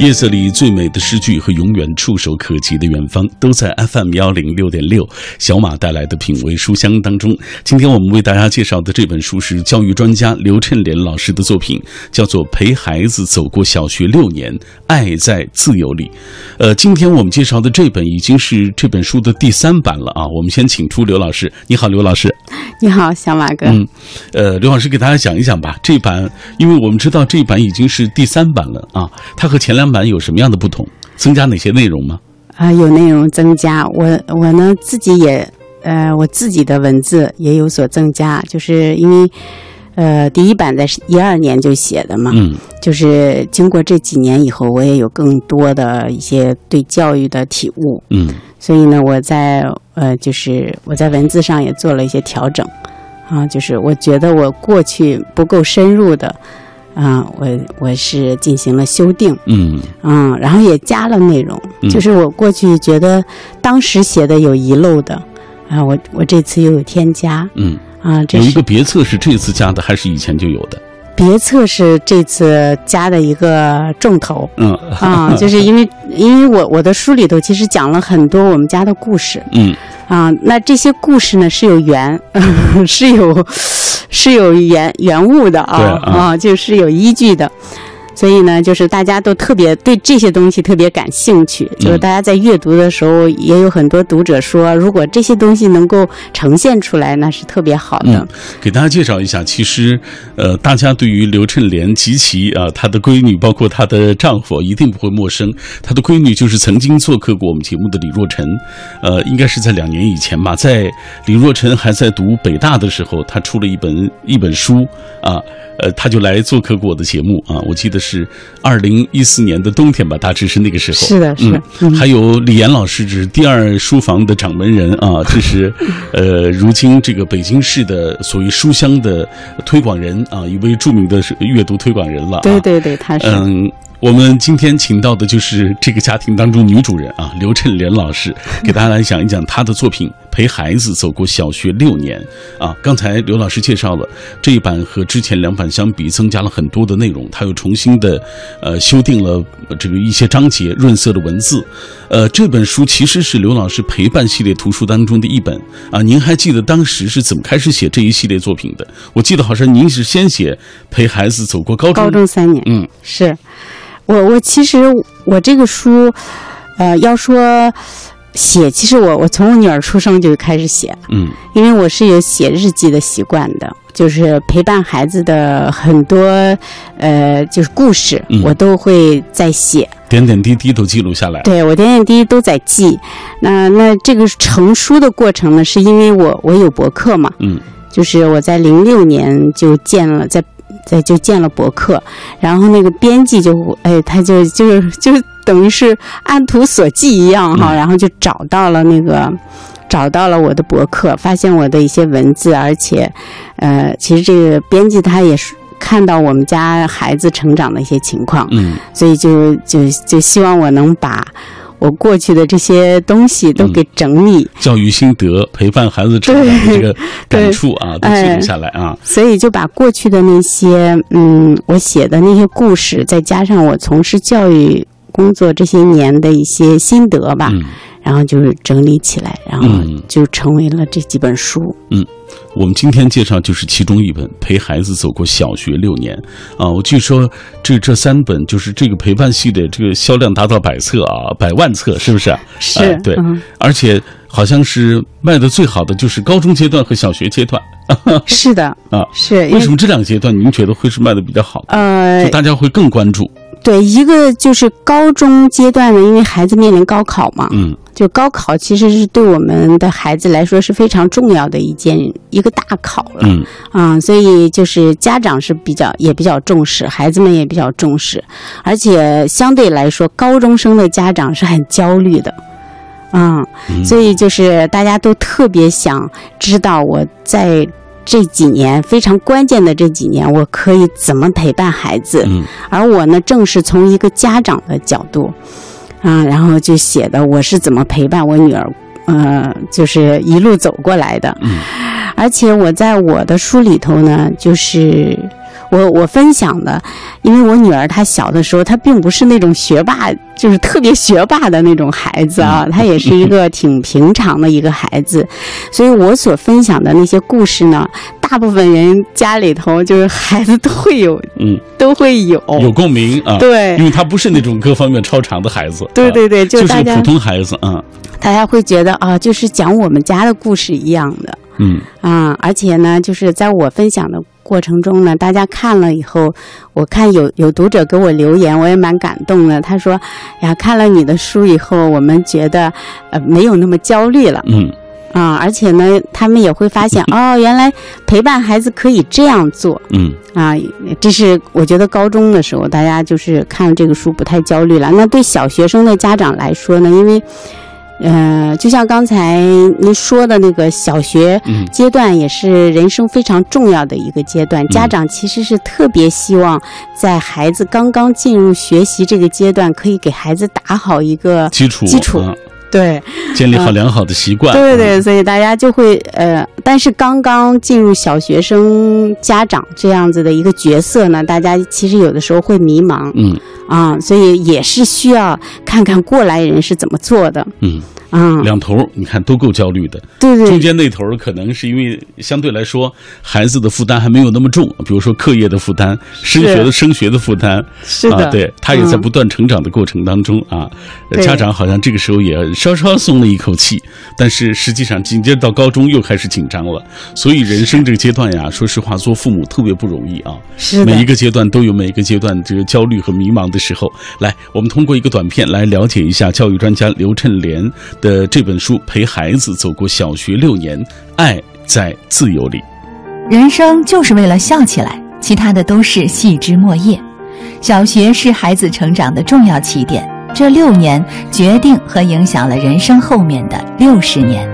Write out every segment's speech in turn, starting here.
夜色里最美的诗句和永远触手可及的远方，都在 FM 幺零六点六小马带来的品味书香当中。今天我们为大家介绍的这本书是教育专家刘趁莲老师的作品，叫做《陪孩子走过小学六年，爱在自由里》。呃，今天我们介绍的这本已经是这本书的第三版了啊。我们先请出刘老师，你好，刘老师。你好，小马哥。嗯，呃，刘老师给大家讲一讲吧。这版，因为我们知道这版已经是第三版了啊，它和前两版有什么样的不同？增加哪些内容吗？啊，有内容增加。我我呢自己也，呃，我自己的文字也有所增加，就是因为，呃，第一版在一二年就写的嘛，嗯，就是经过这几年以后，我也有更多的一些对教育的体悟，嗯，所以呢，我在呃，就是我在文字上也做了一些调整，啊，就是我觉得我过去不够深入的。啊，我我是进行了修订，嗯。嗯，然后也加了内容，就是我过去觉得当时写的有遗漏的，啊，我我这次又有添加，嗯。啊，这有一个别册是这次加的，还是以前就有的？别册是这次加的一个重头，嗯。啊，就是因为因为我我的书里头其实讲了很多我们家的故事，嗯啊，那这些故事呢是有缘，是有是有原原物的啊啊，就是有依据的。所以呢，就是大家都特别对这些东西特别感兴趣。就是大家在阅读的时候，也有很多读者说，如果这些东西能够呈现出来，那是特别好的。给大家介绍一下，其实，呃，大家对于刘振莲及其啊她的闺女，包括她的丈夫，一定不会陌生。她的闺女就是曾经做客过我们节目的李若晨，呃，应该是在两年以前吧，在李若晨还在读北大的时候，她出了一本一本书啊。呃，他就来做客过我的节目啊，我记得是二零一四年的冬天吧，大致是那个时候。是的，是。嗯，还有李岩老师，这是第二书房的掌门人啊，这是呃，如今这个北京市的所谓书香的推广人啊，一位著名的阅读推广人了。对对对，他是。嗯。我们今天请到的就是这个家庭当中女主人啊，刘振莲老师，给大家来讲一讲她的作品《陪孩子走过小学六年》啊。刚才刘老师介绍了这一版和之前两版相比，增加了很多的内容，他又重新的呃修订了这个一些章节，润色的文字。呃，这本书其实是刘老师陪伴系列图书当中的一本啊。您还记得当时是怎么开始写这一系列作品的？我记得好像您是先写《陪孩子走过高中》，高中三年，嗯，是。我我其实我这个书，呃，要说写，其实我我从我女儿出生就开始写，嗯，因为我是有写日记的习惯的，就是陪伴孩子的很多呃，就是故事，我都会在写，点点滴滴都记录下来，对我点点滴滴都在记。那那这个成书的过程呢，是因为我我有博客嘛，嗯，就是我在零六年就建了在。在就建了博客，然后那个编辑就哎，他就就是就等于是按图索骥一样哈，然后就找到了那个找到了我的博客，发现我的一些文字，而且呃，其实这个编辑他也是看到我们家孩子成长的一些情况，嗯，所以就就就希望我能把。我过去的这些东西都给整理，教育心得、陪伴孩子成长的这个感触啊，都记录下来啊。所以就把过去的那些，嗯，我写的那些故事，再加上我从事教育工作这些年的一些心得吧，然后就是整理起来，然后就成为了这几本书。嗯。我们今天介绍就是其中一本《陪孩子走过小学六年》啊，我据说这这三本就是这个陪伴系的，这个销量达到百册啊，百万册，是不是？是，对，而且好像是卖的最好的就是高中阶段和小学阶段。是的，啊，是。为什么这两个阶段您觉得会是卖的比较好？呃，就大家会更关注。对，一个就是高中阶段呢，因为孩子面临高考嘛，嗯，就高考其实是对我们的孩子来说是非常重要的一件一个大考了，嗯，啊，所以就是家长是比较也比较重视，孩子们也比较重视，而且相对来说，高中生的家长是很焦虑的，嗯，所以就是大家都特别想知道我在。这几年非常关键的这几年，我可以怎么陪伴孩子？嗯，而我呢，正是从一个家长的角度，啊，然后就写的我是怎么陪伴我女儿，呃，就是一路走过来的。嗯，而且我在我的书里头呢，就是我我分享的，因为我女儿她小的时候，她并不是那种学霸，就是特别学霸的那种孩子啊，她也是一个挺平常的一个孩子，所以我所分享的那些故事呢，大部分人家里头就是孩子都会有，嗯，都会有。有共鸣啊，对。因为他不是那种各方面超常的孩子，啊对对对，就是普通孩子啊，大家会觉得啊，就是讲我们家的故事一样的。嗯。啊，而且呢，就是在我分享的过程中呢，大家看了以后，我看有有读者给我留言，我也蛮感动的。他说：“呀，看了你的书以后，我们觉得呃没有那么焦虑了嗯啊，而且呢，他们也会发现哦，原来陪伴孩子可以这样做嗯啊。这是我觉得高中的时候，大家就是看这个书不太焦虑了。那对小学生的家长来说呢，因为呃，就像刚才您说的那个小学嗯。阶段也是人生非常重要的一个阶段，家长其实是特别希望在孩子刚刚进入学习这个阶段，可以给孩子打好一个基础基础啊对。建立好良好的习惯，对对，啊所以大家就会呃，但是刚刚进入小学生家长这样子的一个角色呢，大家其实有的时候会迷茫。嗯。啊，所以也是需要看看过来人是怎么做的。嗯，啊，两头你看都够焦虑的，对对。中间那头可能是因为相对来说孩子的负担还没有那么重，比如说课业的负担、升学的升学的负担，是的，啊，对他也在嗯。不断成长的过程当中啊，家长好像这个时候也稍稍松了一口气，但是实际上紧接着到高中又开始紧张了，所以人生这个阶段呀，说实话，做父母特别不容易啊。是的。每一个阶段都有每一个阶段这个焦虑和迷茫的时候。来，我们通过一个短片来了解一下教育专家刘振莲的这本书《陪孩子走过小学六年，爱在自由里》。人生就是为了笑起来，其他的都是细枝末叶。小学是孩子成长的重要起点，这六年决定和影响了人生后面的六十年。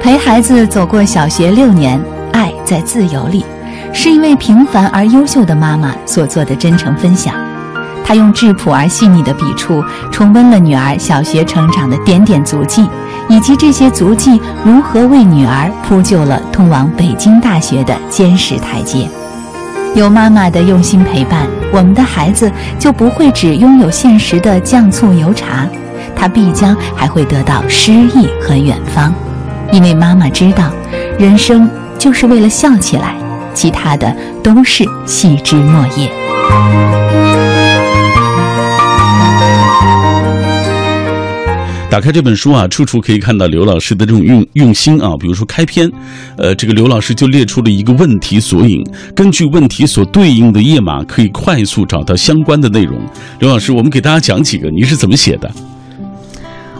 陪孩子走过小学六年，爱在自由里，是一位平凡而优秀的妈妈所做的真诚分享。他用质朴而细腻的笔触，重温了女儿小学成长的点点足迹，以及这些足迹如何为女儿铺就了通往北京大学的坚实台阶。有妈妈的用心陪伴，我们的孩子就不会只拥有现实的酱醋油茶，他必将还会得到诗意和远方。因为妈妈知道，人生就是为了笑起来，其他的都是细枝末叶。打开这本书啊，处处可以看到刘老师的这种用用心啊。比如说开篇，呃，这个刘老师就列出了一个问题索引，根据问题所对应的页码，可以快速找到相关的内容。刘老师，我们给大家讲几个，你是怎么写的？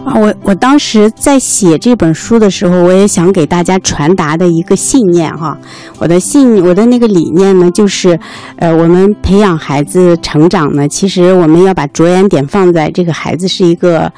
啊，我我当时在写这本书的时候，我也想给大家传达的一个信念哈，我的信我的那个理念呢，就是，呃，我们培养孩子成长呢，其实我们要把着眼点放在这个孩子是一个，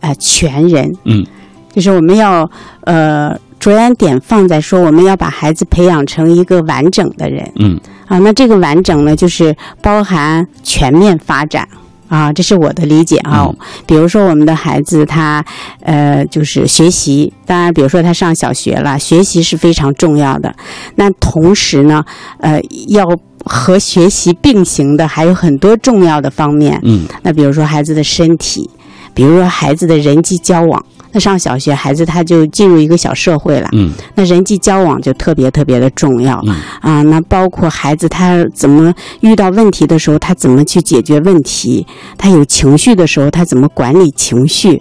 呃，全人，嗯，就是我们要呃着眼点放在说我们要把孩子培养成一个完整的人，嗯。啊，那这个完整呢，就是包含全面发展啊，这是我的理解啊。嗯比如说我们的孩子他呃就是学习，当然比如说他上小学了，学习是非常重要的。那同时呢，呃，要和学习并行的还有很多重要的方面。嗯那比如说孩子的身体，比如说孩子的人际交往。那上小学，孩子他就进入一个小社会了，嗯那人际交往就特别特别的重要。嗯啊，那包括孩子他怎么遇到问题的时候，他怎么去解决问题；他有情绪的时候，他怎么管理情绪。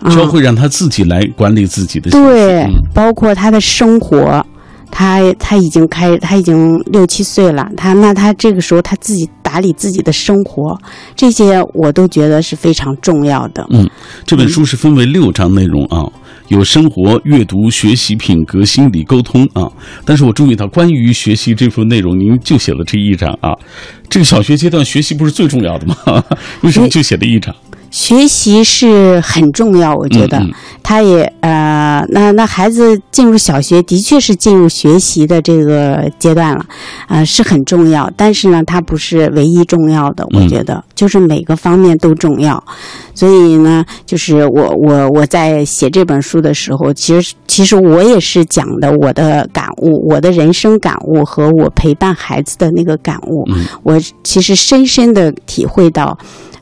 啊，教会让他自己来管理自己的情绪对嗯，包括他的生活，他他已经开，他已经六七岁了，他那他这个时候他自己打理自己的生活，这些我都觉得是非常重要的。嗯，这本书是分为六章内容啊，有生活、阅读、学习、品格、心理、沟通啊。但是我注意到，关于学习这部分内容，您就写了这一章啊。这个小学阶段学习不是最重要的吗？为什么就写了一章？学习是很重要，我觉得嗯嗯他也呃，那那孩子进入小学的确是进入学习的这个阶段了，呃，是很重要。但是呢，它不是唯一重要的，我嗯觉得、就是每个方面都重要。所以呢，就是我我我在写这本书的时候，其实其实我也是讲的我的感悟，我的人生感悟和我陪伴孩子的那个感悟。嗯我其实深深的体会到，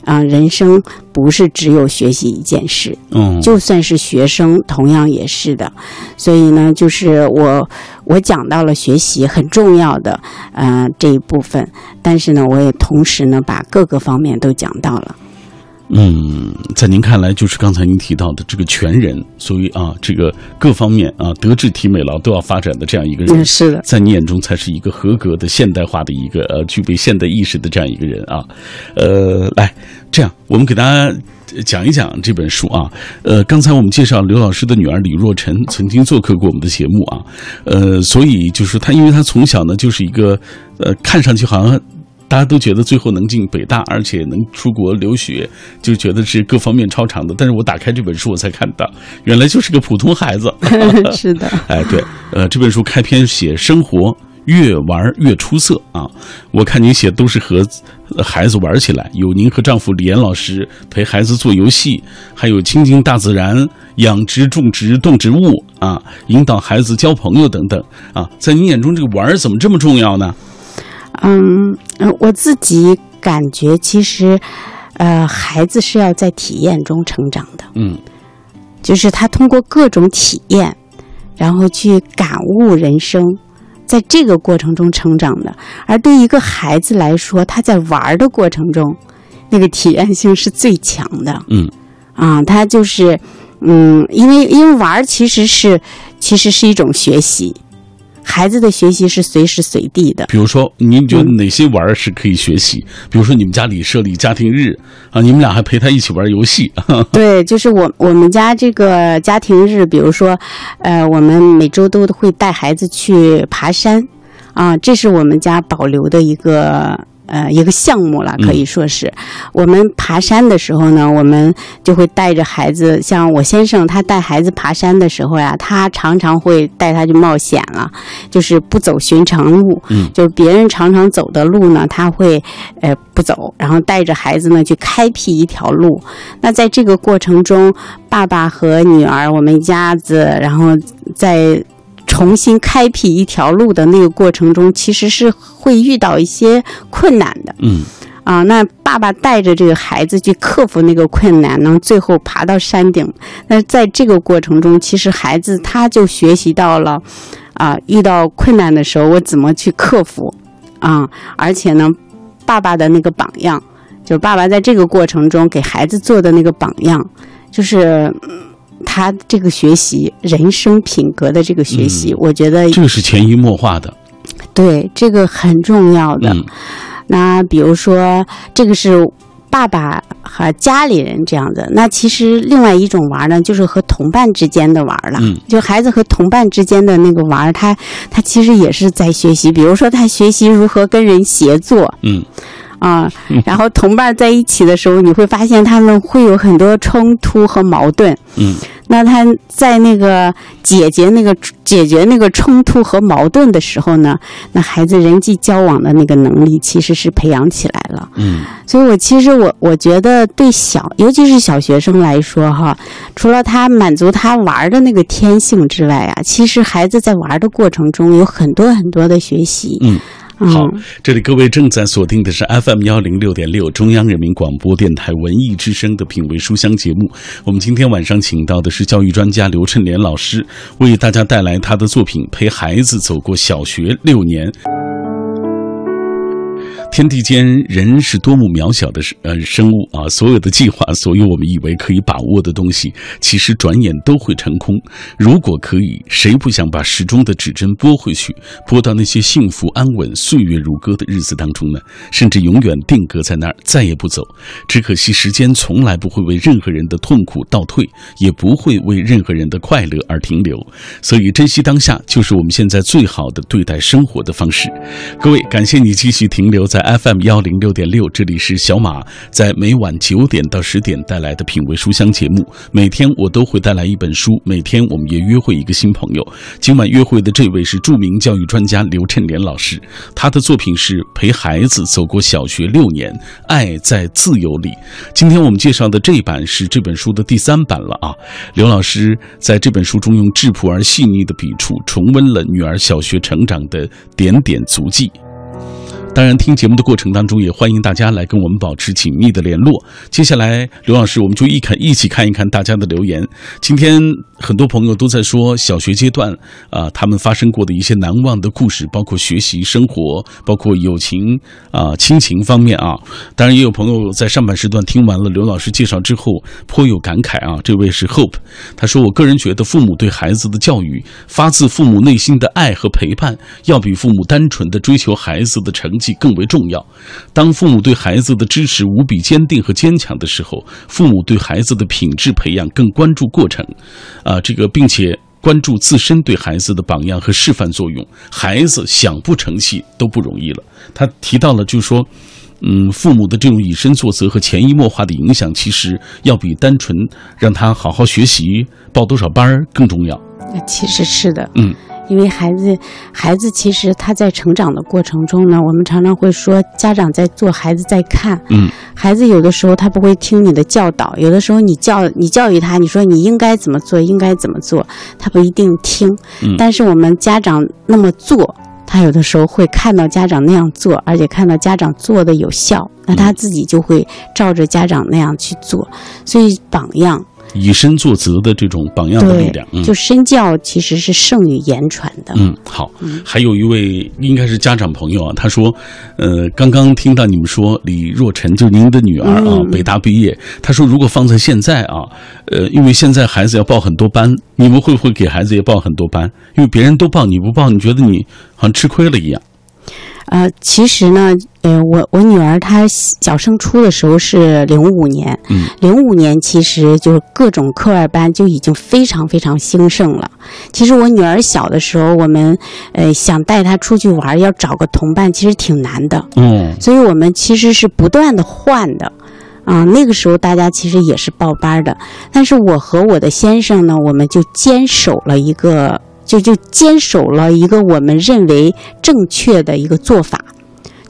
啊、人生不是只有学习一件事，嗯，就算是学生，同样也是的。所以呢，就是我我讲到了学习很重要的呃这一部分，但是呢，我也同时呢把各个方面都讲到了。嗯，在您看来，就是刚才您提到的这个全人，所以啊，这个各方面啊，德智体美劳都要发展的这样一个人嗯，，是的，在你眼中才是一个合格的现代化的一个呃具备现代意识的这样一个人啊。呃，来，这样我们给大家讲一讲这本书啊。呃，刚才我们介绍刘老师的女儿李若晨曾经做客过我们的节目啊。呃，所以就是她，因为她从小呢就是一个呃，看上去好像。大家都觉得最后能进北大，而且能出国留学，就觉得是各方面超常的。但是我打开这本书，我才看到，原来就是个普通孩子。是的，哎，对，呃，这本书开篇写生活越玩越出色啊！我看您写都是和呃孩子玩起来，有您和丈夫李岩老师陪孩子做游戏，还有亲近大自然、养殖、种植、动植物啊，引导孩子交朋友等等啊。在您眼中，这个玩儿怎么这么重要呢？嗯，嗯我自己感觉其实，呃，孩子是要在体验中成长的。嗯就是他通过各种体验，然后去感悟人生，在这个过程中成长的。而对一个孩子来说，他在玩儿的过程中，那个体验性是最强的嗯啊。他就是，嗯，因为因为玩儿其实是其实是一种学习，孩子的学习是随时随地的。比如说，您觉得哪些玩儿是可以学习？比如说，你们家里设立家庭日啊，你们俩还陪他一起玩游戏。对，就是我我们家这个家庭日，比如说，呃，我们每周都会带孩子去爬山，啊，这是我们家保留的一个。呃，一个项目了，可以说是。我们爬山的时候呢，我们就会带着孩子，像我先生他带孩子爬山的时候呀，他常常会带他去冒险了，就是不走寻常路，嗯就是别人常常走的路呢，他会呃不走，然后带着孩子呢去开辟一条路。那在这个过程中，爸爸和女儿我们一家子，然后在重新开辟一条路的那个过程中，其实是会遇到一些困难的嗯啊。那爸爸带着这个孩子去克服那个困难，然后最后爬到山顶。那在这个过程中，其实孩子他就学习到了啊，遇到困难的时候我怎么去克服啊，而且呢，爸爸的那个榜样，就是爸爸在这个过程中给孩子做的那个榜样，就是。嗯他这个学习人生品格的这个学习，嗯我觉得这个是潜移默化的。对这个很重要的。嗯那比如说，这个是爸爸和家里人这样的。那其实另外一种玩呢，就是和同伴之间的玩了。嗯就孩子和同伴之间的那个玩，他他其实也是在学习。比如说，他学习如何跟人协作嗯啊、然后同伴在一起的时候，你会发现他们会有很多冲突和矛盾。嗯那他在那个解决那个解决那个冲突和矛盾的时候呢，那孩子人际交往的那个能力其实是培养起来了。嗯所以我其实我我觉得对小，尤其是小学生来说哈，除了他满足他玩的那个天性之外啊，其实孩子在玩的过程中有很多很多的学习。嗯。好，这里各位正在锁定的是 FM 幺零六点六中央人民广播电台文艺之声的品味书香节目。我们今天晚上请到的是教育专家刘趁莲老师，为大家带来他的作品《陪孩子走过小学六年》。天地间，人是多么渺小的呃生物啊！所有的计划，所有我们以为可以把握的东西，其实转眼都会成空。如果可以，谁不想把时钟的指针拨回去，拨到那些幸福安稳、岁月如歌的日子当中呢？甚至永远定格在那儿，再也不走。只可惜，时间从来不会为任何人的痛苦倒退，也不会为任何人的快乐而停留。所以，珍惜当下，就是我们现在最好的对待生活的方式。各位，感谢你继续停留在。FM 幺零六点六，这里是小马在每晚九点到十点带来的品味书香节目。每天我都会带来一本书，每天我们也约会一个新朋友。今晚约会的这位是著名教育专家刘趁莲老师，他的作品是《陪孩子走过小学六年，爱在自由里》。今天我们介绍的这一版是这本书的第三版了啊。刘老师在这本书中用质朴而细腻的笔触，重温了女儿小学成长的点点足迹。当然，听节目的过程当中，也欢迎大家来跟我们保持紧密的联络。接下来，刘老师，我们就一看一起看一看大家的留言。今天很多朋友都在说小学阶段啊，他们发生过的一些难忘的故事，包括学习、生活，包括友情啊、亲情方面啊。当然，也有朋友在上半时段听完了刘老师介绍之后，颇有感慨啊。这位是 Hope，他说：“我个人觉得，父母对孩子的教育，发自父母内心的爱和陪伴，要比父母单纯的追求孩子的成。”更为重要。当父母对孩子的支持无比坚定和坚强的时候，父母对孩子的品质培养更关注过程，啊，这个并且关注自身对孩子的榜样和示范作用。孩子想不成器都不容易了。他提到了，就是说，嗯，父母的这种以身作则和潜移默化的影响，其实要比单纯让他好好学习、报多少班儿更重要。那其实是的，嗯。因为孩子，孩子其实他在成长的过程中呢，我们常常会说，家长在做，孩子在看。嗯，孩子有的时候他不会听你的教导，有的时候你教你教育他，你说你应该怎么做，应该怎么做，他不一定听。嗯，但是我们家长那么做，他有的时候会看到家长那样做，而且看到家长做的有效，那他自己就会照着家长那样去做。所以榜样。以身作则的这种榜样的力量，就身教其实是胜于言传的。嗯，好，还有一位应该是家长朋友啊，他说，呃，刚刚听到你们说李若晨就是您的女儿啊，北大毕业，他说如果放在现在啊，呃，因为现在孩子要报很多班，你们会不会给孩子也报很多班？因为别人都报你不报，你觉得你好像吃亏了一样。呃，其实呢，呃，我我女儿她小升初的时候是零五年，嗯，零五年其实就是各种课外班就已经非常非常兴盛了。其实我女儿小的时候，我们呃想带她出去玩，要找个同伴，其实挺难的，嗯，所以我们其实是不断的换的，啊，那个时候大家其实也是报班的，但是我和我的先生呢，我们就坚守了一个。就就坚守了一个我们认为正确的一个做法，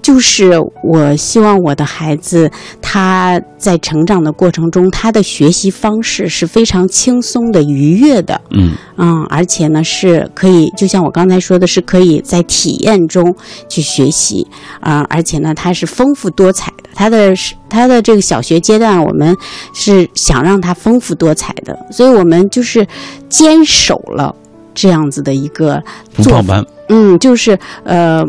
就是我希望我的孩子他在成长的过程中，他的学习方式是非常轻松的、愉悦的，嗯嗯，而且呢是可以，就像我刚才说的，是可以在体验中去学习啊，而且呢它是丰富多彩的。他的他的这个小学阶段，我们是想让他丰富多彩的，所以我们就是坚守了。这样子的一个不报班，嗯，就是呃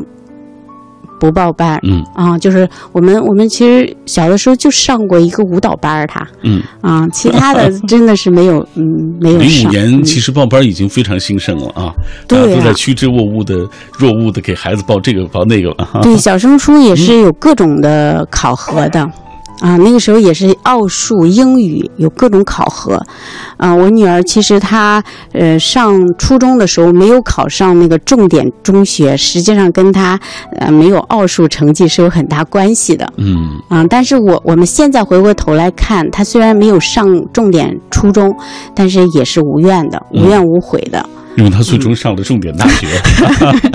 不报班，嗯啊，就是我们我们其实小的时候就上过一个舞蹈班他，嗯啊，其他的 真的是没有，嗯，没有。零五年其实报班已经非常兴盛了啊，大家都在趋之若鹜的若鹜的给孩子报这个报那个了。对，小升初也是有各种的考核的。啊，那个时候也是奥数、英语有各种考核，啊，我女儿其实她呃上初中的时候没有考上那个重点中学，实际上跟她呃没有奥数成绩是有很大关系的。嗯，啊，但是我我们现在回过头来看，她虽然没有上重点初中，但是也是无怨的，无怨无悔的。因为他最终上了重点大学。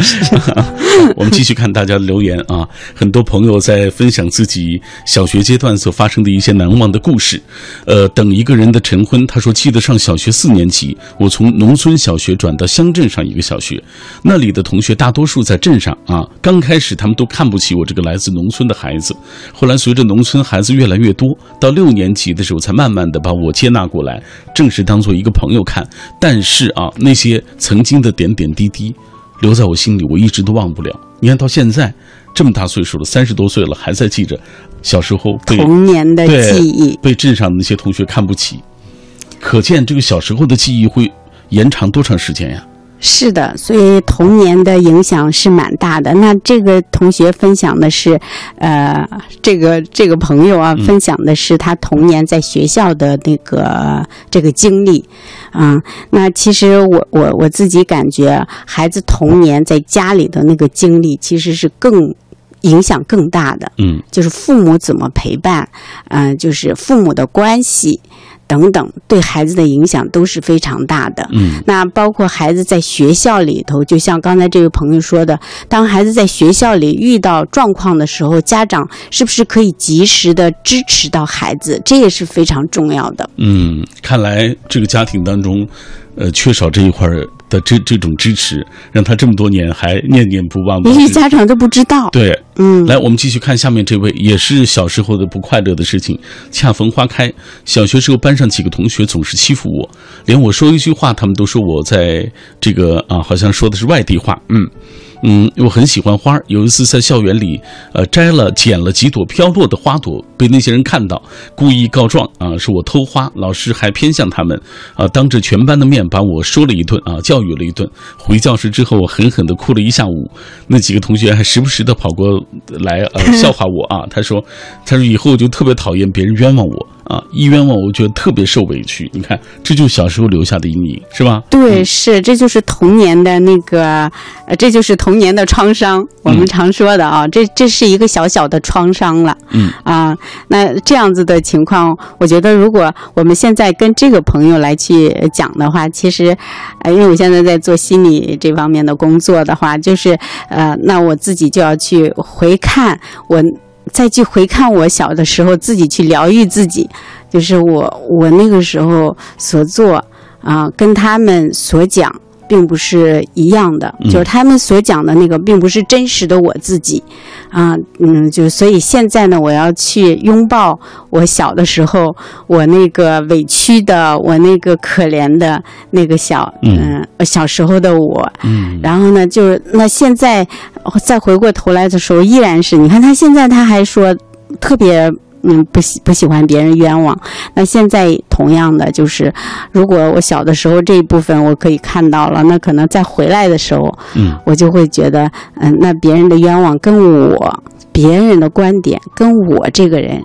我们继续看大家的留言啊，很多朋友在分享自己小学阶段所发生的一些难忘的故事。呃，等一个人的晨昏，他说记得上小学四年级，我从农村小学转到乡镇上一个小学，那里的同学大多数在镇上啊。刚开始他们都看不起我这个来自农村的孩子，后来随着农村孩子越来越多，到六年级的时候才慢慢的把我接纳过来，正式当做一个朋友看。但是啊，那些。曾经的点点滴滴，留在我心里，我一直都忘不了。你看到现在这么大岁数了，三十多岁了，还在记着小时候童年的记忆，被镇上的那些同学看不起，可见这个小时候的记忆会延长多长时间呀？是的，所以童年的影响是蛮大的。那这个同学分享的是，呃，这个这个朋友啊，分享的是他童年在学校的那个这个经历，啊，那其实我我我自己感觉，孩子童年在家里的那个经历，其实是更。影响更大的，嗯就是父母怎么陪伴，嗯、就是父母的关系等等，对孩子的影响都是非常大的。嗯那包括孩子在学校里头，就像刚才这位朋友说的，当孩子在学校里遇到状况的时候，家长是不是可以及时的支持到孩子，这也是非常重要的。嗯，看来这个家庭当中，呃，缺少这一块儿的这这种支持，让他这么多年还念念不忘。也许家长都不知道。对，嗯，来，我们继续看下面这位，也是小时候的不快乐的事情。恰逢花开，小学时候班上几个同学总是欺负我，连我说一句话，他们都说我在这个啊，好像说的是外地话。嗯嗯，我很喜欢花儿。有一次在校园里，呃，摘了捡了几朵飘落的花朵，被那些人看到，故意告状啊，说我偷花。老师还偏向他们，啊，当着全班的面把我说了一顿啊，教育了一顿。回教室之后，我狠狠地哭了一下午。那几个同学还时不时地跑过来呃 笑话我啊。他说，他说以后我就特别讨厌别人冤枉我啊，一冤枉我觉得特别受委屈。你看，这就是小时候留下的阴影，是吧？对，是，这就是童年的那个，呃，这就是童年的创伤。我们常说的啊，这这是一个小小的创伤了。嗯啊，那这样子的情况，我觉得如果我们现在跟这个朋友来去讲的话，其实，呃，因为我现在在做心理这方面的工作的话，就是呃，那我自己就要去回看我。再去回看我小的时候，自己去疗愈自己，就是我我那个时候所做啊、跟他们所讲并不是一样的，嗯。就是他们所讲的那个并不是真实的我自己。啊，嗯，就所以现在呢，我要去拥抱我小的时候我那个委屈的，我那个可怜的那个小嗯。呃小时候的我，嗯。然后呢，就是那现在再回过头来的时候，依然是你看他现在他还说特别嗯不喜不喜欢别人冤枉。那现在同样的就是，如果我小的时候这一部分我可以看到了，那可能再回来的时候，嗯我就会觉得嗯，那别人的冤枉跟我别人的观点跟我这个人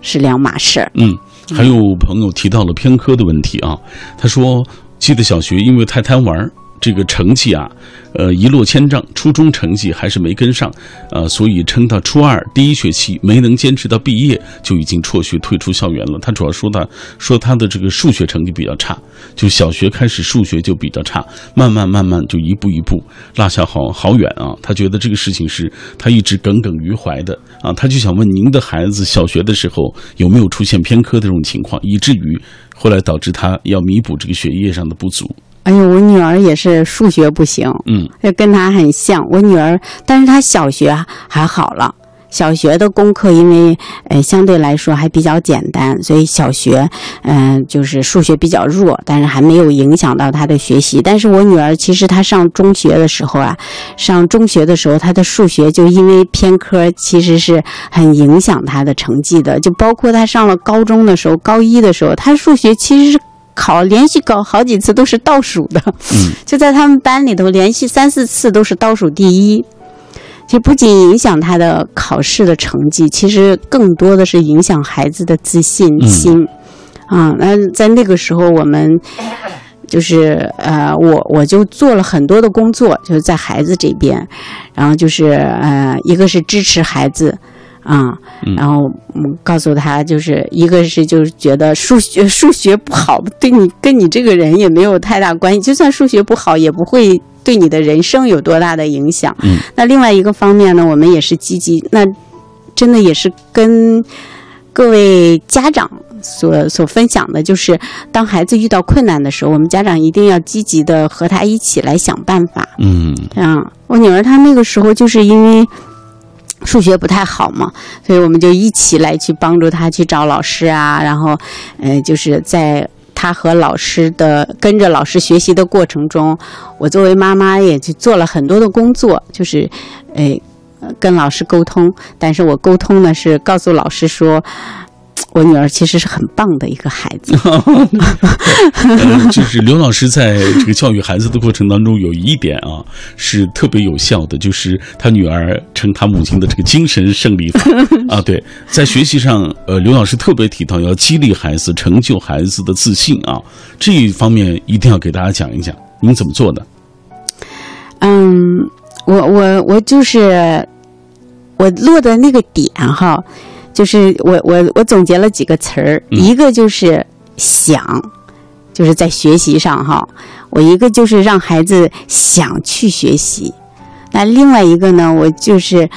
是两码事儿。嗯，还有朋友提到了偏科的问题啊，他说记得小学因为太贪玩儿。这个成绩啊，呃，一落千丈，初中成绩还是没跟上，呃，所以撑到初二第一学期没能坚持到毕业，就已经辍学退出校园了。他主要说他说他的这个数学成绩比较差，就小学开始数学就比较差，慢慢慢慢就一步一步落下好好远啊。他觉得这个事情是他一直耿耿于怀的啊。他就想问您的孩子小学的时候有没有出现偏科的这种情况，以至于后来导致他要弥补这个学业上的不足。哎呦，我女儿也是数学不行，嗯就跟她很像。我女儿，但是她小学还好了。小学的功课，因为呃相对来说还比较简单，所以小学嗯、呃就是数学比较弱，但是还没有影响到她的学习。但是我女儿其实她上中学的时候啊，上中学的时候她的数学就因为偏科，其实是很影响她的成绩的。就包括她上了高中的时候，高一的时候，她数学其实是考连续考好几次都是倒数的。嗯 就在他们班里头，连续三四次都是倒数第一。就不仅影响他的考试的成绩，其实更多的是影响孩子的自信心。啊，那在那个时候，我们就是呃，我我就做了很多的工作，就是在孩子这边，然后就是呃，一个是支持孩子。啊、嗯然后我们告诉他，就是一个是就是觉得数学数学不好，对你跟你这个人也没有太大关系，就算数学不好，也不会对你的人生有多大的影响。嗯，那另外一个方面呢，我们也是积极，那真的也是跟各位家长所所分享的，就是当孩子遇到困难的时候，我们家长一定要积极的和他一起来想办法。嗯啊，我女儿她那个时候就是因为数学不太好嘛，所以我们就一起来去帮助他去找老师啊，然后，呃，就是在他和老师的跟着老师学习的过程中，我作为妈妈也去做了很多的工作，就是，呃，跟老师沟通，但是我沟通呢是告诉老师说。我女儿其实是很棒的一个孩子，呃，就是刘老师在这个教育孩子的过程当中，有一点啊是特别有效的，就是他女儿称他母亲的这个精神胜利法啊。对，在学习上，呃，刘老师特别提到要激励孩子，成就孩子的自信啊，这一方面一定要给大家讲一讲，您怎么做的？嗯，我我我就是我落的那个点哈，就是我我我总结了几个词儿，嗯。一个就是想，就是在学习上哈，我一个就是让孩子想去学习，那另外一个呢，我就是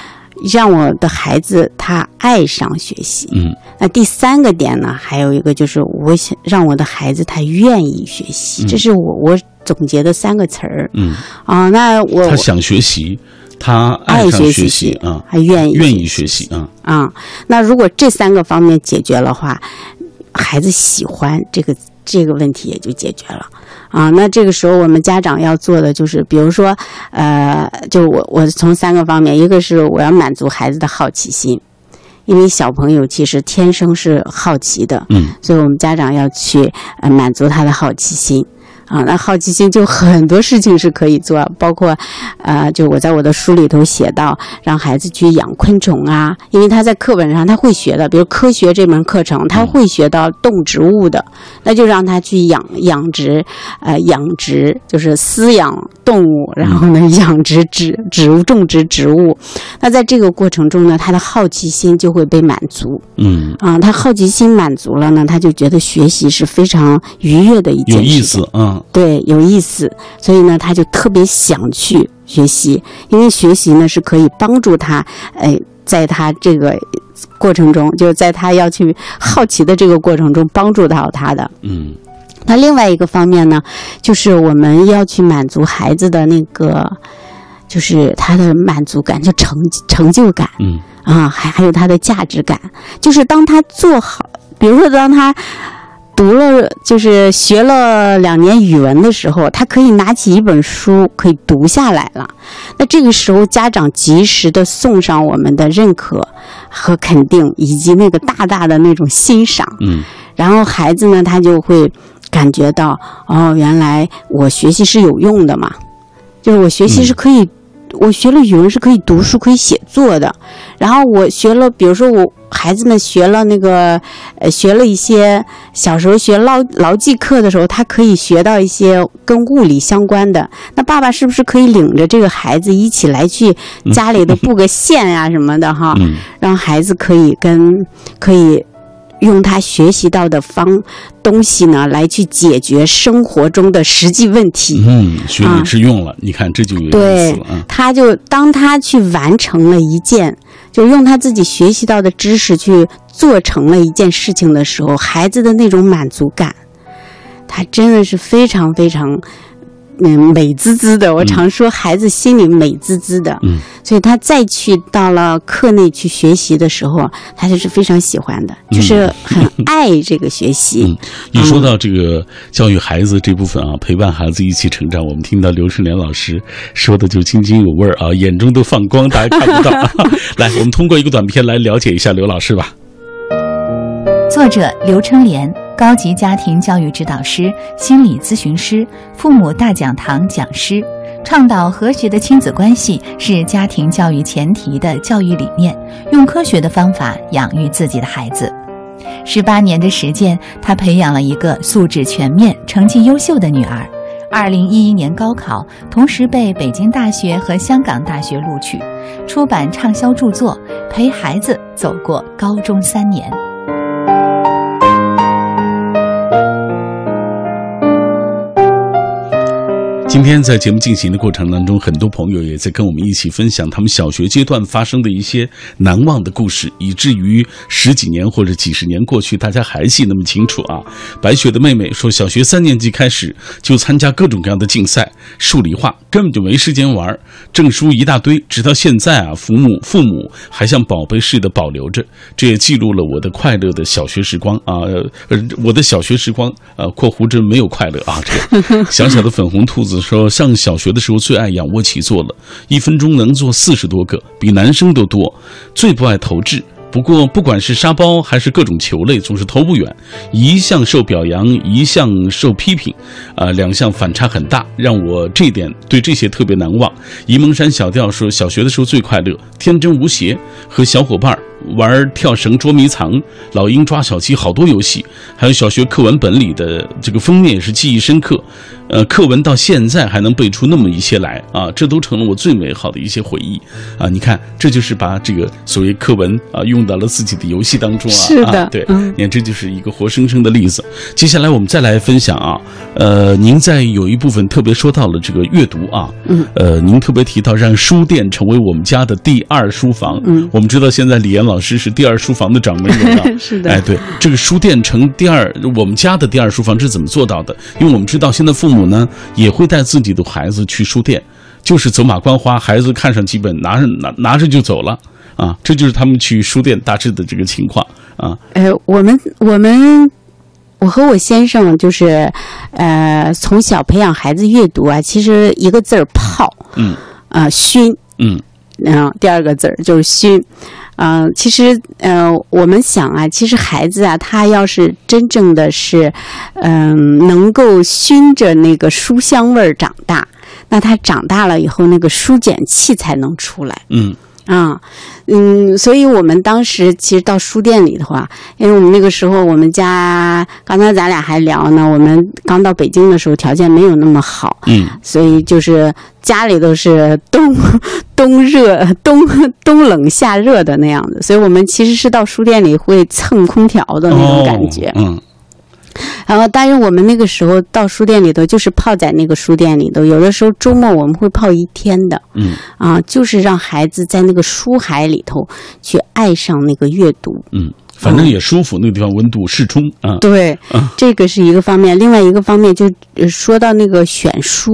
让我的孩子他爱上学习。嗯。那第三个点呢，还有一个就是我想让我的孩子他愿意学习，嗯。这是我我总结的三个词儿。嗯，啊。那我他想学习，他爱上学习习啊，还愿意愿意学习啊，啊。那如果这三个方面解决的话，孩子喜欢这个这个问题也就解决了啊。那这个时候我们家长要做的就是，比如说，呃，就我我从三个方面，一个是我要满足孩子的好奇心。因为小朋友其实天生是好奇的，嗯所以我们家长要去呃满足他的好奇心。啊，那好奇心就很多事情是可以做，包括，呃，就我在我的书里头写到，让孩子去养昆虫啊，因为他在课本上他会学的，比如科学这门课程，他会学到动植物的，那就让他去养养殖，呃，养殖就是饲养动物，然后呢 养殖植植物种植植物，那在这个过程中呢，他的好奇心就会被满足嗯，啊，他好奇心满足了呢，他就觉得学习是非常愉悦的一件有意思啊，对，有意思，所以呢，他就特别想去学习，因为学习呢是可以帮助他，哎，在他这个过程中，就是在他要去好奇的这个过程中，帮助到他的。嗯那另外一个方面呢，就是我们要去满足孩子的那个，就是他的满足感，就成成就感。嗯啊，还还有他的价值感，就是当他做好，比如说当他读了，就是学了两年语文的时候，他可以拿起一本书，可以读下来了。那这个时候，家长及时的送上我们的认可和肯定，以及那个大大的那种欣赏，嗯然后孩子呢，他就会感觉到，哦，原来我学习是有用的嘛，就是我学习是可以，我学了语文是可以读书、可以写作的。然后我学了，比如说我孩子们学了那个，呃，学了一些小时候学劳牢记课的时候，他可以学到一些跟物理相关的。那爸爸是不是可以领着这个孩子一起来去家里头布个线啊、什么的哈？嗯让孩子可以跟可以用他学习到的方东西呢，来去解决生活中的实际问题。嗯，学以致用了，你看这就有意思对了啊，他就当他去完成了一件，就用他自己学习到的知识去做成了一件事情的时候，孩子的那种满足感，他真的是非常非常。嗯，美滋滋的。我嗯常说，孩子心里美滋滋的。嗯，所以他再去到了课内去学习的时候，他就是非常喜欢的，就是很爱这个学习。嗯一说到这个教育孩子这部分啊，陪伴孩子一起成长，我们听到刘春莲老师说的就津津有味儿啊，眼中都放光，大家看不到。来，我们通过一个短片来了解一下刘老师吧。作者刘春莲，高级家庭教育指导师、心理咨询师、父母大讲堂讲师，倡导和谐的亲子关系是家庭教育前提的教育理念，用科学的方法养育自己的孩子。十八年的实践，他培养了一个素质全面、成绩优秀的女儿。二零一一年高考，同时被北京大学和香港大学录取，出版畅销著作《陪孩子走过高中三年》。今天在节目进行的过程当中，很多朋友也在跟我们一起分享他们小学阶段发生的一些难忘的故事，以至于十几年或者几十年过去，大家还记那么清楚啊。白雪的妹妹说，小学三年级开始就参加各种各样的竞赛，数理化根本就没时间玩，证书一大堆，直到现在啊，父母父母还像宝贝似的保留着，这也记录了我的快乐的小学时光啊，呃，我的小学时光，呃，括弧这没有快乐啊，这个小小的粉红兔子说，上小学的时候最爱仰卧起坐了，一分钟能做四十多个，比男生都多。最不爱投掷，不过不管是沙包还是各种球类，总是投不远。一项受表扬，一项受批评，啊、两项反差很大，让我这点对这些特别难忘。沂蒙山小调说，小学的时候最快乐，天真无邪，和小伙伴儿玩跳绳、捉迷藏、老鹰抓小鸡，好多游戏，还有小学课文本里的这个封面也是记忆深刻。呃，课文到现在还能背出那么一些来啊，这都成了我最美好的一些回忆啊！你看，这就是把这个所谓课文啊用到了自己的游戏当中啊。是的，对，你看这就是一个活生生的例子。接下来我们再来分享啊，呃，您在有一部分特别说到了这个阅读啊，嗯，呃，您特别提到让书店成为我们家的第二书房。嗯，我们知道现在李岩老师是第二书房的掌门人啊。是的，哎，对，这个书店成第二，我们家的第二书房是怎么做到的？因为我们知道现在父母呢也会带自己的孩子去书店，就是走马观花，孩子看上几本，拿着拿拿着就走了啊，这就是他们去书店大致的这个情况啊。呃，我们我们我和我先生就是呃从小培养孩子阅读啊，其实一个字儿泡，嗯啊、熏，嗯嗯第二个字儿就是熏。嗯、其实，呃，我们想啊，其实孩子啊，他要是真正的是，嗯、能够熏着那个书香味儿长大，那他长大了以后，那个书卷气才能出来。嗯啊，嗯，所以我们当时其实到书店里的话，因为我们那个时候我们家刚才咱俩还聊呢，我们刚到北京的时候条件没有那么好，嗯所以就是家里都是冬 冬热冬冬冷夏热的那样子，所以我们其实是到书店里会蹭空调的那种感觉。哦、嗯然后，但是我们那个时候到书店里头，就是泡在那个书店里头，有的时候周末我们会泡一天的。嗯啊，就是让孩子在那个书海里头去爱上那个阅读。嗯，反正也舒服，那个地方温度适中啊。对啊，这个是一个方面。另外一个方面就呃说到那个选书，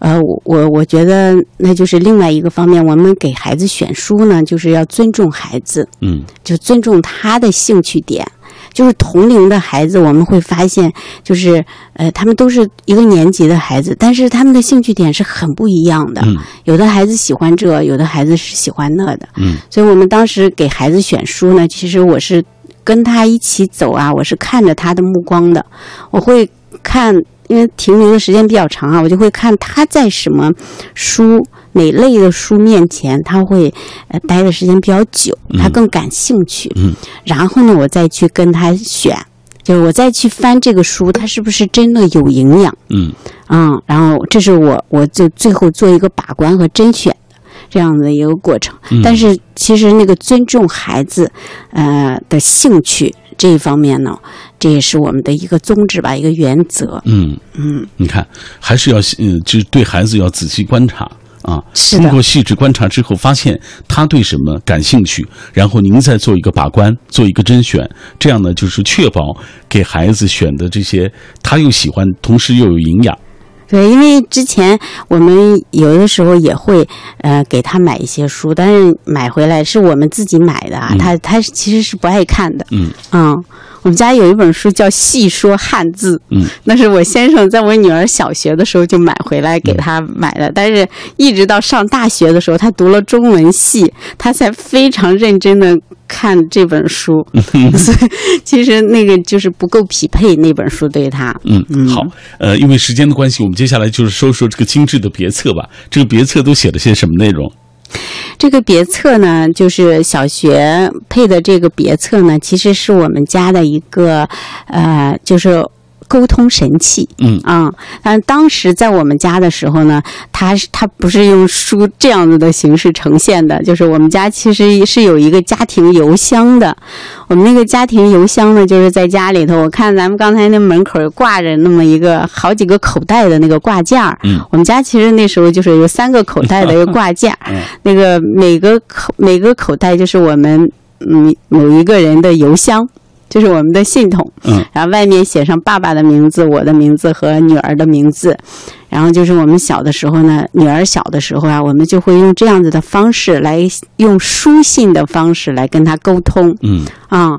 呃，我我我觉得那就是另外一个方面。我们给孩子选书呢，就是要尊重孩子，嗯就尊重他的兴趣点。就是同龄的孩子，我们会发现，就是呃，他们都是一个年级的孩子，但是他们的兴趣点是很不一样的。嗯有的孩子喜欢这，有的孩子是喜欢那的。嗯所以我们当时给孩子选书呢，其实我是跟他一起走啊，我是看着他的目光的，我会看，因为停留的时间比较长啊，我就会看他在什么书哪类的书面前，他会呃待的时间比较久，他更感兴趣。嗯，然后呢，我再去跟他选。就是我再去翻这个书，它是不是真的有营养？嗯嗯，然后这是我我就最后做一个把关和甄选的这样的一个过程。嗯但是其实那个尊重孩子呃的兴趣这一方面呢，这也是我们的一个宗旨吧，一个原则。嗯，嗯，你看还是要嗯，就是对孩子要仔细观察。啊，通过细致观察之后，发现他对什么感兴趣，然后您再做一个把关，做一个甄选，这样呢，就是确保给孩子选的这些他又喜欢，同时又有营养。对，因为之前我们有的时候也会呃给他买一些书，但是买回来是我们自己买的啊，嗯。他他其实是不爱看的。嗯。嗯，我们家有一本书叫《细说汉字》，嗯，那是我先生在我女儿小学的时候就买回来给她买的，但是一直到上大学的时候，她读了中文系，她才非常认真的看这本书，所以其实那个就是不够匹配那本书对她。嗯嗯，好，呃，因为时间的关系，我们接下来就是说说这个精致的别册吧。这个别册都写了些什么内容？这个别册呢，就是小学配的这个别册呢，其实是我们家的一个呃，就是沟通神器。嗯啊，但当时在我们家的时候呢，它是它不是用书这样子的形式呈现的，就是我们家其实是有一个家庭邮箱的。我们那个家庭邮箱呢，就是在家里头，我看咱们刚才那门口挂着那么一个好几个口袋的那个挂件儿。嗯我们家其实那时候就是有三个口袋的一个挂件 儿，嗯那个每个口每个口袋就是我们嗯某一个人的邮箱。就是我们的信筒，嗯，然后外面写上爸爸的名字、我的名字和女儿的名字，然后就是我们小的时候呢，女儿小的时候啊，我们就会用这样子的方式来用书信的方式来跟她沟通，嗯啊、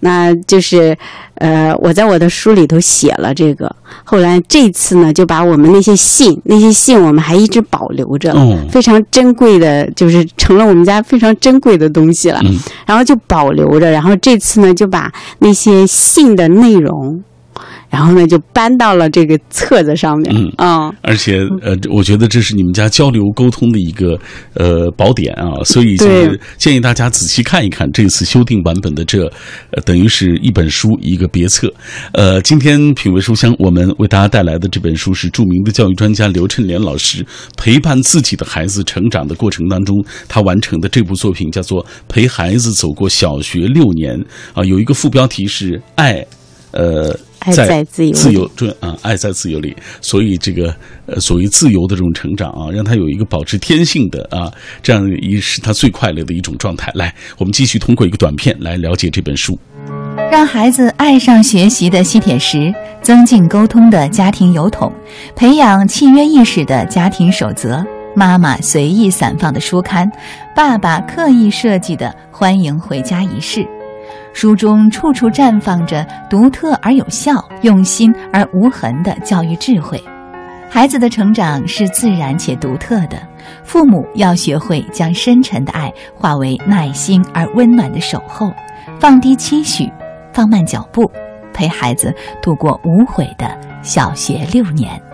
那就是呃，我在我的书里头写了这个。后来这次呢，就把我们那些信，那些信我们还一直保留着，哦非常珍贵的，就是成了我们家非常珍贵的东西了。嗯然后就保留着。然后这次呢，就把那些信的内容。然后呢就搬到了这个册子上面。嗯啊，而且呃，我觉得这是你们家交流沟通的一个呃宝典啊，所以就是建议大家仔细看一看这次修订版本的这，呃，等于是一本书一个别册。呃，今天品味书香，我们为大家带来的这本书是著名的教育专家刘振莲老师陪伴自己的孩子成长的过程当中，他完成的这部作品叫做《陪孩子走过小学六年》啊，有一个副标题是“爱”。呃，爱在自由里自由对啊，爱在自由里。所以这个呃，所谓自由的这种成长啊，让他有一个保持天性的啊，这样一是他最快乐的一种状态。来，我们继续通过一个短片来了解这本书。让孩子爱上学习的吸铁石，增进沟通的家庭油桶，培养契约意识的家庭守则，妈妈随意散放的书刊，爸爸刻意设计的欢迎回家仪式。书中处处绽放着独特而有效、用心而无痕的教育智慧。孩子的成长是自然且独特的，父母要学会将深沉的爱化为耐心而温暖的守候，放低期许，放慢脚步，陪孩子度过无悔的小学六年。